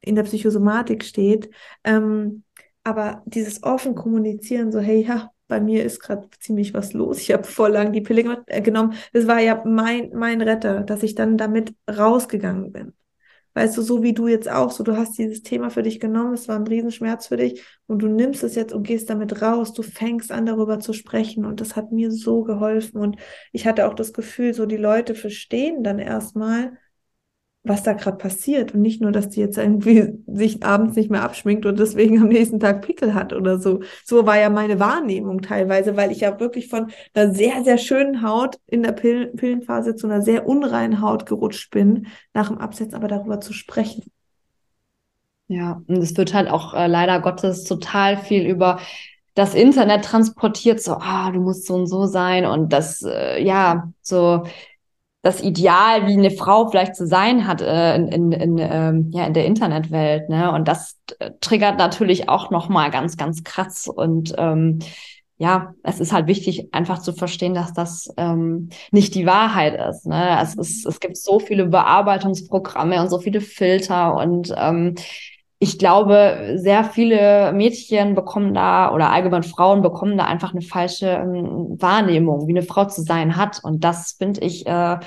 Speaker 1: in der Psychosomatik steht. Ähm, aber dieses offen kommunizieren, so, hey, ja, bei mir ist gerade ziemlich was los. Ich habe voll lang die Pille äh, genommen. Das war ja mein, mein Retter, dass ich dann damit rausgegangen bin. Weißt du, so wie du jetzt auch, so du hast dieses Thema für dich genommen, es war ein Riesenschmerz für dich und du nimmst es jetzt und gehst damit raus, du fängst an darüber zu sprechen und das hat mir so geholfen und ich hatte auch das Gefühl, so die Leute verstehen dann erstmal, was da gerade passiert und nicht nur, dass die jetzt irgendwie [LAUGHS] sich abends nicht mehr abschminkt und deswegen am nächsten Tag Pickel hat oder so. So war ja meine Wahrnehmung teilweise, weil ich ja wirklich von einer sehr, sehr schönen Haut in der Pill Pillenphase zu einer sehr unreinen Haut gerutscht bin, nach dem Absetzen aber darüber zu sprechen.
Speaker 2: Ja, und es wird halt auch äh, leider Gottes total viel über das Internet transportiert, so, ah, du musst so und so sein und das, äh, ja, so, das Ideal, wie eine Frau vielleicht zu sein hat äh, in, in, in, ähm, ja, in der Internetwelt. Ne? Und das äh, triggert natürlich auch nochmal ganz, ganz krass. Und ähm, ja, es ist halt wichtig, einfach zu verstehen, dass das ähm, nicht die Wahrheit ist. Ne? Es, ist. es gibt so viele Bearbeitungsprogramme und so viele Filter und ähm, ich glaube, sehr viele Mädchen bekommen da oder allgemein Frauen bekommen da einfach eine falsche ähm, Wahrnehmung, wie eine Frau zu sein hat. Und das finde ich äh,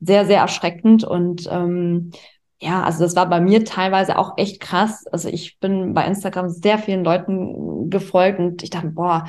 Speaker 2: sehr, sehr erschreckend. Und ähm, ja, also das war bei mir teilweise auch echt krass. Also ich bin bei Instagram sehr vielen Leuten gefolgt und ich dachte, boah,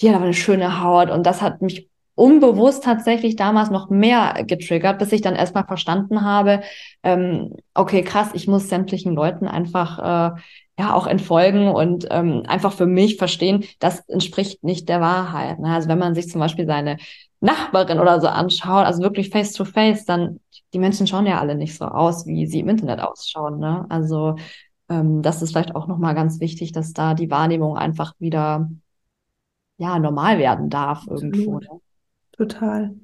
Speaker 2: die hat aber eine schöne Haut. Und das hat mich unbewusst tatsächlich damals noch mehr getriggert, bis ich dann erstmal verstanden habe, ähm, okay, krass, ich muss sämtlichen Leuten einfach äh, ja auch entfolgen und ähm, einfach für mich verstehen, das entspricht nicht der Wahrheit. Ne? Also wenn man sich zum Beispiel seine Nachbarin oder so anschaut, also wirklich face to face, dann die Menschen schauen ja alle nicht so aus, wie sie im Internet ausschauen. Ne? Also ähm, das ist vielleicht auch nochmal ganz wichtig, dass da die Wahrnehmung einfach wieder ja normal werden darf irgendwo. Ne?
Speaker 1: Total.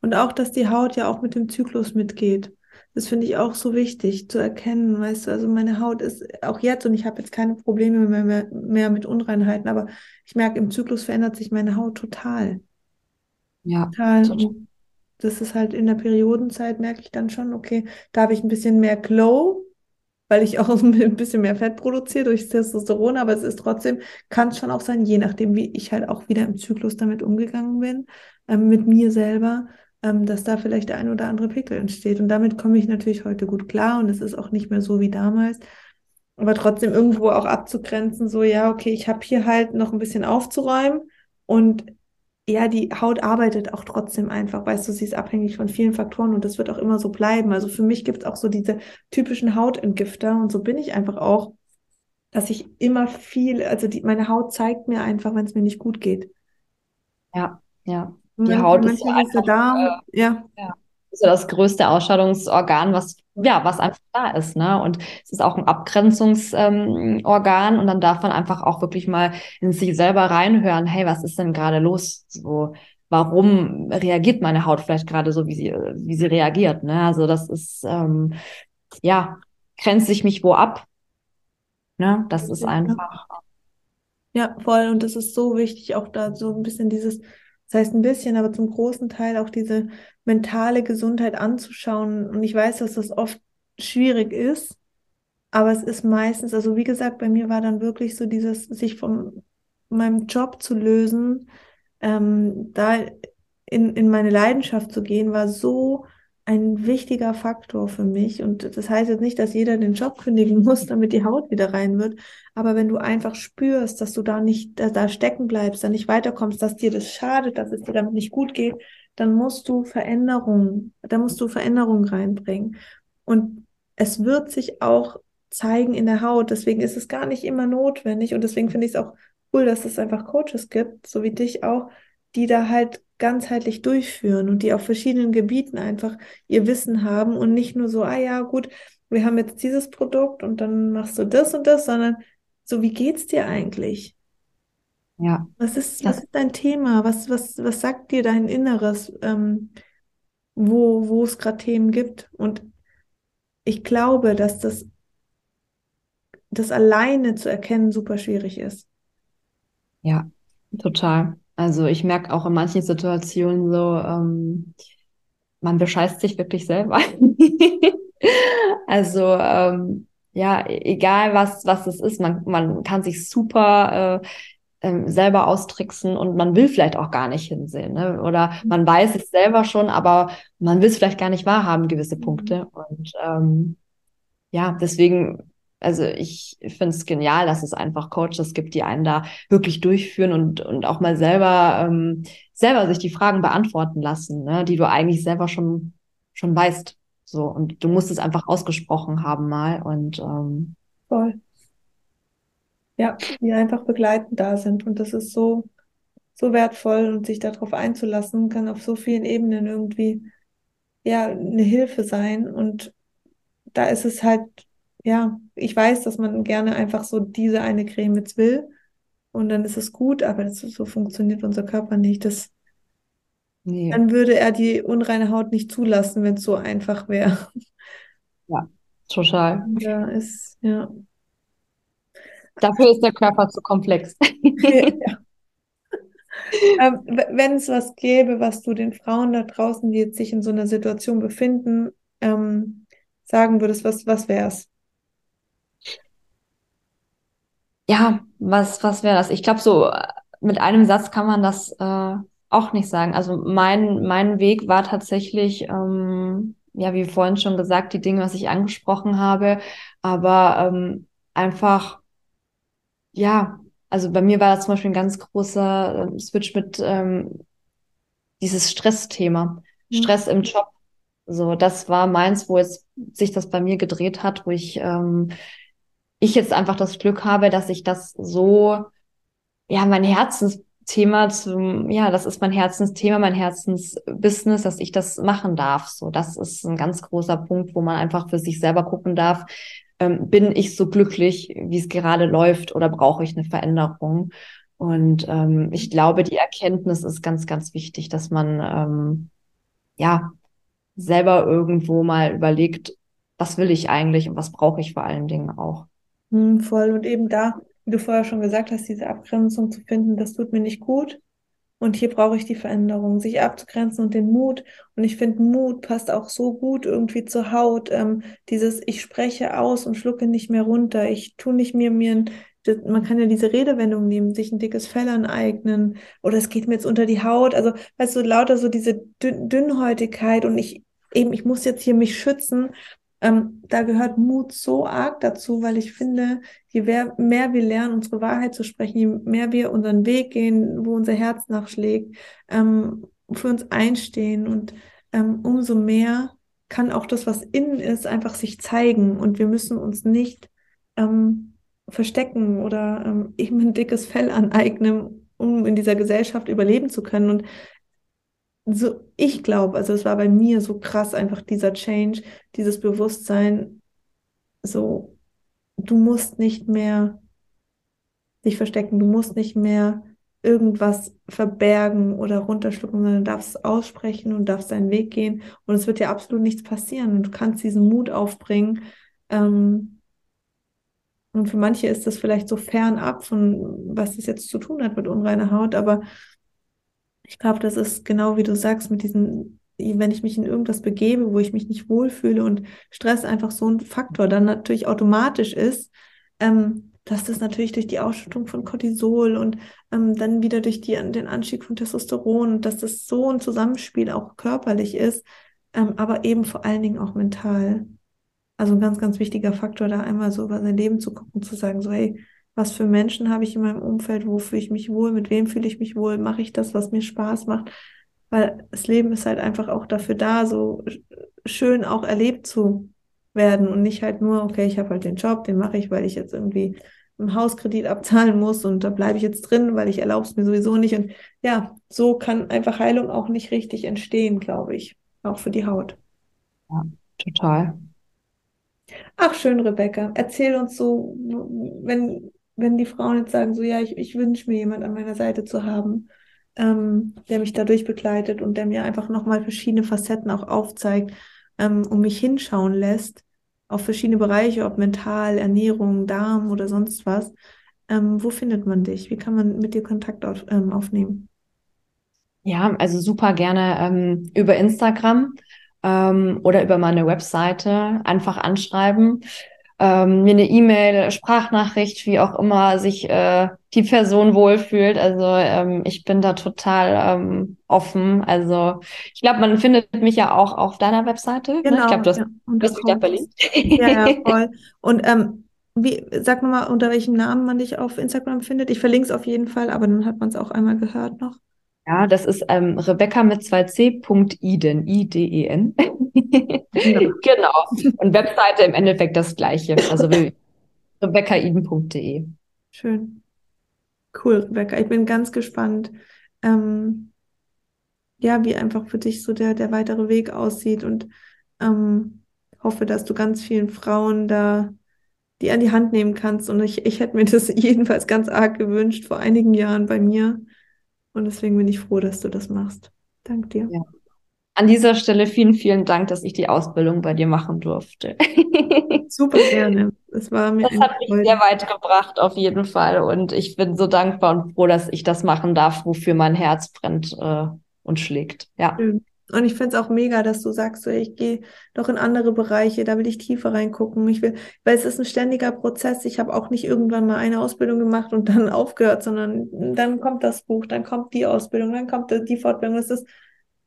Speaker 1: Und auch, dass die Haut ja auch mit dem Zyklus mitgeht. Das finde ich auch so wichtig zu erkennen, weißt du, also meine Haut ist auch jetzt und ich habe jetzt keine Probleme mehr, mehr, mehr mit Unreinheiten, aber ich merke, im Zyklus verändert sich meine Haut total.
Speaker 2: Ja.
Speaker 1: Total. Und das ist halt in der Periodenzeit, merke ich dann schon, okay, da habe ich ein bisschen mehr Glow, weil ich auch [LAUGHS] ein bisschen mehr Fett produziere durch Testosteron, aber es ist trotzdem, kann es schon auch sein, je nachdem, wie ich halt auch wieder im Zyklus damit umgegangen bin, ähm, mit mir selber, ähm, dass da vielleicht der ein oder andere Pickel entsteht. Und damit komme ich natürlich heute gut klar und es ist auch nicht mehr so wie damals. Aber trotzdem irgendwo auch abzugrenzen, so ja, okay, ich habe hier halt noch ein bisschen aufzuräumen und ja, die Haut arbeitet auch trotzdem einfach, weißt du, sie ist abhängig von vielen Faktoren und das wird auch immer so bleiben. Also für mich gibt es auch so diese typischen Hautentgifter und so bin ich einfach auch, dass ich immer viel, also die, meine Haut zeigt mir einfach, wenn es mir nicht gut geht.
Speaker 2: Ja, ja. Die Haut ist, einfach, Darm, äh, ja. ja. So das größte Ausscheidungsorgan, was ja, was einfach da ist, ne? Und es ist auch ein Abgrenzungsorgan ähm, und dann darf man einfach auch wirklich mal in sich selber reinhören, hey, was ist denn gerade los? So, warum reagiert meine Haut vielleicht gerade so, wie sie, wie sie reagiert, ne? Also das ist, ähm, ja, grenze ich mich wo ab? Ne? Das ist einfach.
Speaker 1: Ja, voll. Und das ist so wichtig, auch da so ein bisschen dieses das heißt ein bisschen, aber zum großen Teil auch diese mentale Gesundheit anzuschauen. Und ich weiß, dass das oft schwierig ist, aber es ist meistens, also wie gesagt, bei mir war dann wirklich so dieses, sich von meinem Job zu lösen, ähm, da in, in meine Leidenschaft zu gehen, war so ein wichtiger Faktor für mich. Und das heißt jetzt nicht, dass jeder den Job kündigen muss, damit die Haut wieder rein wird. Aber wenn du einfach spürst, dass du da nicht da, da stecken bleibst, da nicht weiterkommst, dass dir das schadet, dass es dir damit nicht gut geht, dann musst du Veränderungen, da musst du Veränderungen reinbringen. Und es wird sich auch zeigen in der Haut. Deswegen ist es gar nicht immer notwendig. Und deswegen finde ich es auch cool, dass es einfach Coaches gibt, so wie dich auch, die da halt ganzheitlich durchführen und die auf verschiedenen Gebieten einfach ihr Wissen haben und nicht nur so, ah ja, gut, wir haben jetzt dieses Produkt und dann machst du das und das, sondern so, wie geht's dir eigentlich?
Speaker 2: Ja.
Speaker 1: Was ist, was ist dein Thema? Was, was, was sagt dir dein Inneres, ähm, wo, wo es gerade Themen gibt? Und ich glaube, dass das, das alleine zu erkennen super schwierig ist.
Speaker 2: Ja, total. Also ich merke auch in manchen Situationen so, ähm, man bescheißt sich wirklich selber. [LAUGHS] also ähm, ja, egal was, was es ist, man, man kann sich super äh, ähm, selber austricksen und man will vielleicht auch gar nicht hinsehen. Ne? Oder man weiß es selber schon, aber man will es vielleicht gar nicht wahrhaben, gewisse Punkte. Und ähm, ja, deswegen, also ich finde es genial, dass es einfach Coaches gibt, die einen da wirklich durchführen und, und auch mal selber, ähm, selber sich die Fragen beantworten lassen, ne? die du eigentlich selber schon, schon weißt. So, und du musst es einfach ausgesprochen haben mal und ähm,
Speaker 1: voll. Ja, die einfach begleitend da sind. Und das ist so, so wertvoll und sich darauf einzulassen, kann auf so vielen Ebenen irgendwie ja eine Hilfe sein. Und da ist es halt, ja, ich weiß, dass man gerne einfach so diese eine Creme jetzt will. Und dann ist es gut, aber das, so funktioniert unser Körper nicht. Das, nee. Dann würde er die unreine Haut nicht zulassen, wenn es so einfach wäre.
Speaker 2: Ja, total.
Speaker 1: Ja, ist, ja.
Speaker 2: Dafür ist der Körper zu komplex. [LAUGHS] ja.
Speaker 1: ähm, wenn es was gäbe, was du den Frauen da draußen, die jetzt sich in so einer Situation befinden, ähm, sagen würdest, was, was wäre es?
Speaker 2: Ja, was, was wäre das? Ich glaube, so äh, mit einem Satz kann man das äh, auch nicht sagen. Also mein, mein Weg war tatsächlich, ähm, ja, wie vorhin schon gesagt, die Dinge, was ich angesprochen habe, aber ähm, einfach ja, also bei mir war das zum Beispiel ein ganz großer äh, Switch mit ähm, dieses Stressthema. Mhm. Stress im Job. So, das war meins, wo jetzt sich das bei mir gedreht hat, wo ich, ähm, ich jetzt einfach das Glück habe, dass ich das so, ja, mein Herzensthema zum, ja, das ist mein Herzensthema, mein Herzensbusiness, dass ich das machen darf. So, das ist ein ganz großer Punkt, wo man einfach für sich selber gucken darf, ähm, bin ich so glücklich, wie es gerade läuft oder brauche ich eine Veränderung? Und ähm, ich glaube, die Erkenntnis ist ganz, ganz wichtig, dass man ähm, ja selber irgendwo mal überlegt, was will ich eigentlich und was brauche ich vor allen Dingen auch.
Speaker 1: Hm, voll. Und eben da, wie du vorher schon gesagt hast, diese Abgrenzung zu finden, das tut mir nicht gut. Und hier brauche ich die Veränderung, sich abzugrenzen und den Mut. Und ich finde, Mut passt auch so gut irgendwie zur Haut. Ähm, dieses, ich spreche aus und schlucke nicht mehr runter. Ich tue nicht mehr mir ein, man kann ja diese Redewendung nehmen, sich ein dickes Fell aneignen. Oder es geht mir jetzt unter die Haut. Also, weißt du, lauter so diese Dünn Dünnhäutigkeit und ich eben, ich muss jetzt hier mich schützen. Ähm, da gehört Mut so arg dazu, weil ich finde, je mehr, wir lernen, unsere Wahrheit zu sprechen, je mehr wir unseren Weg gehen, wo unser Herz nachschlägt, ähm, für uns einstehen und ähm, umso mehr kann auch das, was innen ist, einfach sich zeigen und wir müssen uns nicht ähm, verstecken oder ähm, eben ein dickes Fell [LAUGHS] aneignen, um in dieser Gesellschaft überleben zu können. Und so, ich glaube, also es war bei mir so krass einfach dieser Change, dieses Bewusstsein, so, du musst nicht mehr dich verstecken, du musst nicht mehr irgendwas verbergen oder runterschlucken, sondern du darfst es aussprechen und darfst deinen Weg gehen und es wird dir absolut nichts passieren und du kannst diesen Mut aufbringen. Ähm, und für manche ist das vielleicht so fernab von, was es jetzt zu tun hat mit unreiner Haut, aber ich glaube, das ist genau wie du sagst, mit diesen, wenn ich mich in irgendwas begebe, wo ich mich nicht wohlfühle und Stress einfach so ein Faktor dann natürlich automatisch ist, ähm, dass das natürlich durch die Ausschüttung von Cortisol und ähm, dann wieder durch die, den Anstieg von Testosteron und dass das so ein Zusammenspiel auch körperlich ist, ähm, aber eben vor allen Dingen auch mental. Also ein ganz, ganz wichtiger Faktor, da einmal so über sein Leben zu gucken, zu sagen, so, hey, was für Menschen habe ich in meinem Umfeld, wo fühle ich mich wohl, mit wem fühle ich mich wohl, mache ich das, was mir Spaß macht. Weil das Leben ist halt einfach auch dafür da, so schön auch erlebt zu werden und nicht halt nur, okay, ich habe halt den Job, den mache ich, weil ich jetzt irgendwie einen Hauskredit abzahlen muss und da bleibe ich jetzt drin, weil ich erlaube es mir sowieso nicht. Und ja, so kann einfach Heilung auch nicht richtig entstehen, glaube ich, auch für die Haut.
Speaker 2: Ja, total.
Speaker 1: Ach, schön, Rebecca. Erzähl uns so, wenn wenn die Frauen jetzt sagen, so ja, ich, ich wünsche mir jemand an meiner Seite zu haben, ähm, der mich dadurch begleitet und der mir einfach nochmal verschiedene Facetten auch aufzeigt ähm, und mich hinschauen lässt auf verschiedene Bereiche, ob mental, Ernährung, Darm oder sonst was. Ähm, wo findet man dich? Wie kann man mit dir Kontakt auf, ähm, aufnehmen?
Speaker 2: Ja, also super gerne ähm, über Instagram ähm, oder über meine Webseite einfach anschreiben ähm, mir eine E-Mail, Sprachnachricht, wie auch immer sich äh, die Person wohlfühlt. Also ähm, ich bin da total ähm, offen. Also ich glaube, man findet mich ja auch auf deiner Webseite.
Speaker 1: Genau,
Speaker 2: ne? Ich glaube, du hast,
Speaker 1: ja,
Speaker 2: du hast mich da verlinkt.
Speaker 1: Ja, ja, [LAUGHS] voll. Und ähm, wie, sag mal, unter welchem Namen man dich auf Instagram findet. Ich verlinke es auf jeden Fall, aber dann hat man es auch einmal gehört noch.
Speaker 2: Ja, das ist ähm, Rebecca mit 2c.iden, I-D-E-N. [LAUGHS] genau. Und Webseite im Endeffekt das gleiche. Also [LAUGHS] rebeccaiden.de.
Speaker 1: Schön. Cool, Rebecca. Ich bin ganz gespannt, ähm, ja, wie einfach für dich so der, der weitere Weg aussieht und ähm, hoffe, dass du ganz vielen Frauen da die an die Hand nehmen kannst. Und ich, ich hätte mir das [LAUGHS] jedenfalls ganz arg gewünscht vor einigen Jahren bei mir. Und deswegen bin ich froh, dass du das machst. Dank dir. Ja.
Speaker 2: An dieser Stelle vielen, vielen Dank, dass ich die Ausbildung bei dir machen durfte. [LAUGHS]
Speaker 1: Super gerne. Es war mir
Speaker 2: das hat mich Freude. sehr weit gebracht, auf jeden Fall. Und ich bin so dankbar und froh, dass ich das machen darf, wofür mein Herz brennt äh, und schlägt. Ja.
Speaker 1: Schön. Und ich finde es auch mega, dass du sagst, so, ich gehe doch in andere Bereiche, da will ich tiefer reingucken. Ich will, weil es ist ein ständiger Prozess. Ich habe auch nicht irgendwann mal eine Ausbildung gemacht und dann [LAUGHS] aufgehört, sondern dann kommt das Buch, dann kommt die Ausbildung, dann kommt die Fortbildung. Das ist,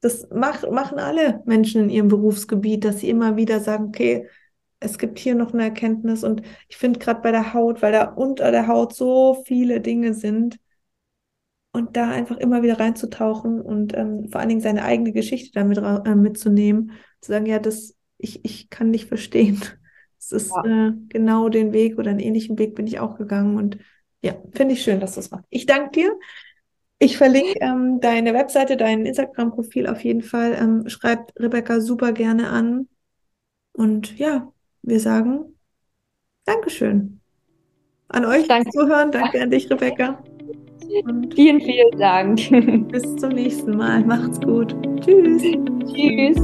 Speaker 1: das macht, machen alle Menschen in ihrem Berufsgebiet, dass sie immer wieder sagen, okay, es gibt hier noch eine Erkenntnis. Und ich finde gerade bei der Haut, weil da unter der Haut so viele Dinge sind, und da einfach immer wieder reinzutauchen und ähm, vor allen Dingen seine eigene Geschichte damit äh, mitzunehmen, zu sagen, ja, das, ich, ich kann dich verstehen. [LAUGHS] Es ist ja. äh, genau den Weg oder einen ähnlichen Weg bin ich auch gegangen und ja, finde ich schön, dass du es machst. Ich danke dir. Ich verlinke ähm, deine Webseite, dein Instagram-Profil auf jeden Fall. Ähm, schreibt Rebecca super gerne an. Und ja, wir sagen Dankeschön. An euch danke. Zuhören. Danke an dich, Rebecca.
Speaker 2: Vielen, vielen Dank.
Speaker 1: Bis zum nächsten Mal. Macht's gut. Tschüss.
Speaker 2: Tschüss.